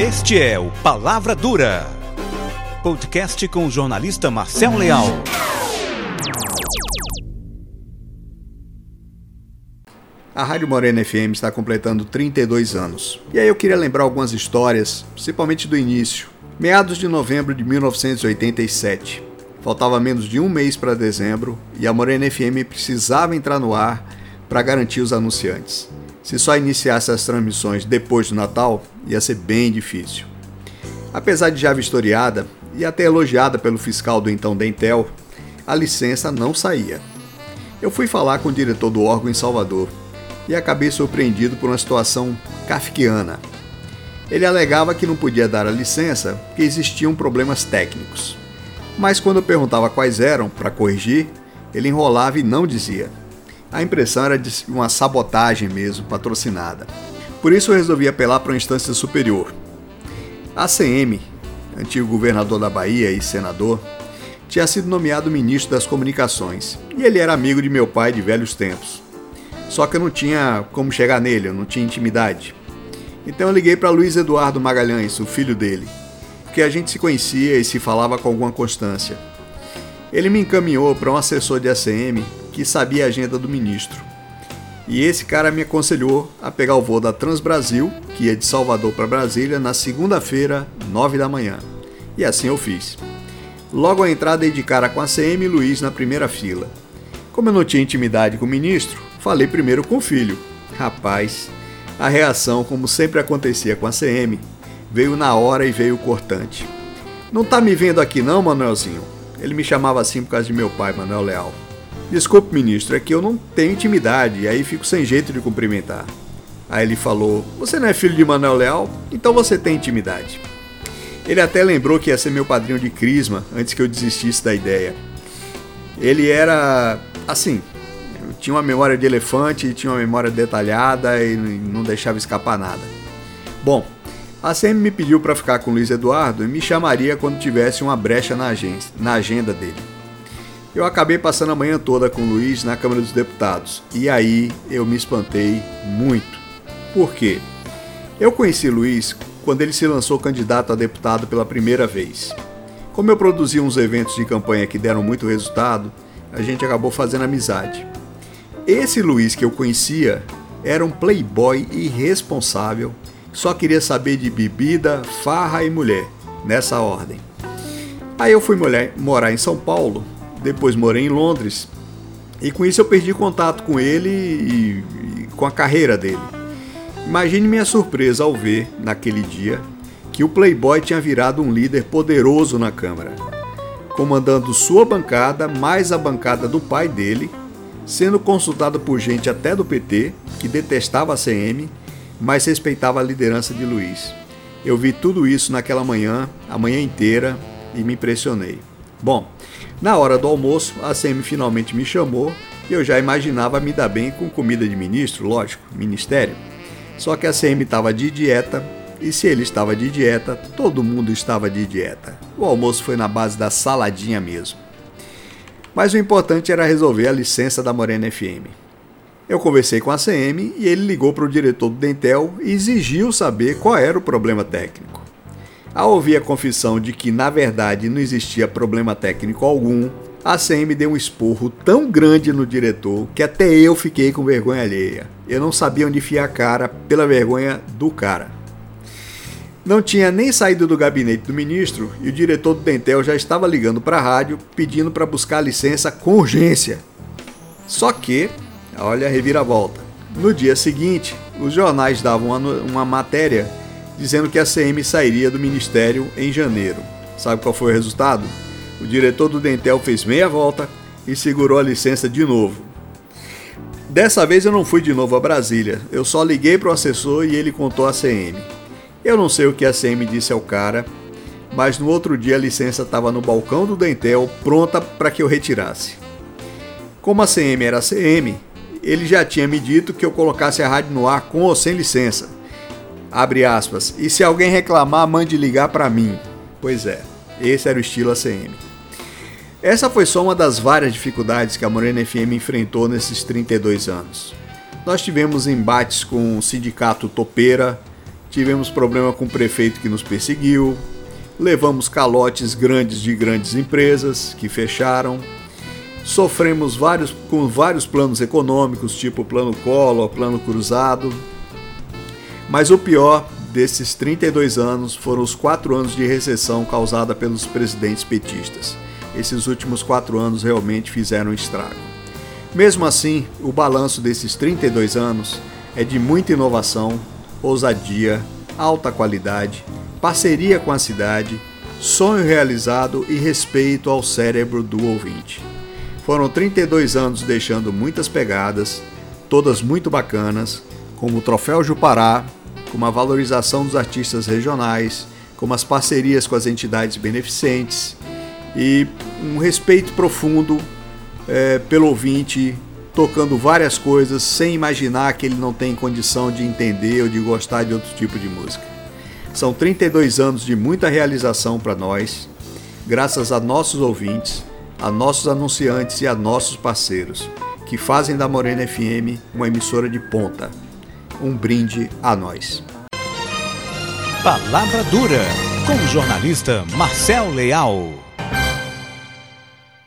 Este é o Palavra Dura, podcast com o jornalista Marcel Leal. A Rádio Morena FM está completando 32 anos. E aí eu queria lembrar algumas histórias, principalmente do início. Meados de novembro de 1987. Faltava menos de um mês para dezembro e a Morena FM precisava entrar no ar para garantir os anunciantes. Se só iniciasse as transmissões depois do Natal, ia ser bem difícil. Apesar de já vistoriada e até elogiada pelo fiscal do então Dentel, a licença não saía. Eu fui falar com o diretor do órgão em Salvador e acabei surpreendido por uma situação kafkiana. Ele alegava que não podia dar a licença porque existiam problemas técnicos. Mas quando eu perguntava quais eram para corrigir, ele enrolava e não dizia. A impressão era de uma sabotagem mesmo, patrocinada. Por isso eu resolvi apelar para uma instância superior. A CM, antigo governador da Bahia e senador, tinha sido nomeado ministro das Comunicações e ele era amigo de meu pai de velhos tempos. Só que eu não tinha como chegar nele, eu não tinha intimidade. Então eu liguei para Luiz Eduardo Magalhães, o filho dele, porque a gente se conhecia e se falava com alguma constância. Ele me encaminhou para um assessor de ACM que sabia a agenda do ministro. E esse cara me aconselhou a pegar o voo da Transbrasil, que ia de Salvador para Brasília, na segunda-feira, 9 da manhã. E assim eu fiz. Logo à entrada dei de cara com a CM e Luiz na primeira fila. Como eu não tinha intimidade com o ministro, falei primeiro com o filho. Rapaz, a reação, como sempre acontecia com a CM, veio na hora e veio cortante. Não tá me vendo aqui não, Manuelzinho? Ele me chamava assim por causa de meu pai, Manuel Leal. Desculpe, ministro, é que eu não tenho intimidade e aí fico sem jeito de cumprimentar. Aí ele falou: Você não é filho de Manuel Leal? Então você tem intimidade. Ele até lembrou que ia ser meu padrinho de crisma antes que eu desistisse da ideia. Ele era assim, tinha uma memória de elefante, tinha uma memória detalhada e não deixava escapar nada. Bom, a CM me pediu para ficar com Luiz Eduardo e me chamaria quando tivesse uma brecha na agenda dele. Eu acabei passando a manhã toda com o Luiz na Câmara dos Deputados e aí eu me espantei muito. Por quê? Eu conheci Luiz quando ele se lançou candidato a deputado pela primeira vez. Como eu produzi uns eventos de campanha que deram muito resultado, a gente acabou fazendo amizade. Esse Luiz que eu conhecia era um playboy irresponsável, só queria saber de bebida, farra e mulher, nessa ordem. Aí eu fui morar em São Paulo depois morei em Londres e com isso eu perdi contato com ele e, e com a carreira dele. Imagine minha surpresa ao ver, naquele dia, que o Playboy tinha virado um líder poderoso na Câmara, comandando sua bancada mais a bancada do pai dele, sendo consultado por gente até do PT, que detestava a CM, mas respeitava a liderança de Luiz. Eu vi tudo isso naquela manhã, a manhã inteira, e me impressionei. Bom, na hora do almoço, a CM finalmente me chamou e eu já imaginava me dar bem com comida de ministro, lógico, ministério. Só que a CM estava de dieta e se ele estava de dieta, todo mundo estava de dieta. O almoço foi na base da saladinha mesmo. Mas o importante era resolver a licença da Morena FM. Eu conversei com a CM e ele ligou para o diretor do Dentel e exigiu saber qual era o problema técnico. Ao ouvir a confissão de que na verdade não existia problema técnico algum, a CM deu um esporro tão grande no diretor que até eu fiquei com vergonha alheia. Eu não sabia onde enfiar a cara pela vergonha do cara. Não tinha nem saído do gabinete do ministro e o diretor do Dentel já estava ligando para a rádio pedindo para buscar licença com urgência. Só que, olha a reviravolta. No dia seguinte, os jornais davam uma, uma matéria dizendo que a CM sairia do ministério em janeiro. Sabe qual foi o resultado? O diretor do Dentel fez meia volta e segurou a licença de novo. Dessa vez eu não fui de novo a Brasília, eu só liguei para o assessor e ele contou a CM. Eu não sei o que a CM disse ao cara, mas no outro dia a licença estava no balcão do Dentel pronta para que eu retirasse. Como a CM era a CM, ele já tinha me dito que eu colocasse a rádio no ar com ou sem licença. Abre aspas. E se alguém reclamar, mande ligar para mim. Pois é, esse era o estilo ACM. Essa foi só uma das várias dificuldades que a Morena FM enfrentou nesses 32 anos. Nós tivemos embates com o sindicato Topeira, tivemos problema com o prefeito que nos perseguiu, levamos calotes grandes de grandes empresas que fecharam, sofremos vários, com vários planos econômicos, tipo plano Collor, plano Cruzado. Mas o pior desses 32 anos foram os quatro anos de recessão causada pelos presidentes petistas. Esses últimos quatro anos realmente fizeram estrago. Mesmo assim, o balanço desses 32 anos é de muita inovação, ousadia, alta qualidade, parceria com a cidade, sonho realizado e respeito ao cérebro do ouvinte. Foram 32 anos deixando muitas pegadas, todas muito bacanas, como o Troféu Jupará, como a valorização dos artistas regionais, como as parcerias com as entidades beneficentes e um respeito profundo é, pelo ouvinte, tocando várias coisas sem imaginar que ele não tem condição de entender ou de gostar de outro tipo de música. São 32 anos de muita realização para nós, graças a nossos ouvintes, a nossos anunciantes e a nossos parceiros, que fazem da Morena FM uma emissora de ponta. Um brinde a nós. Palavra Dura, com o jornalista Marcel Leal.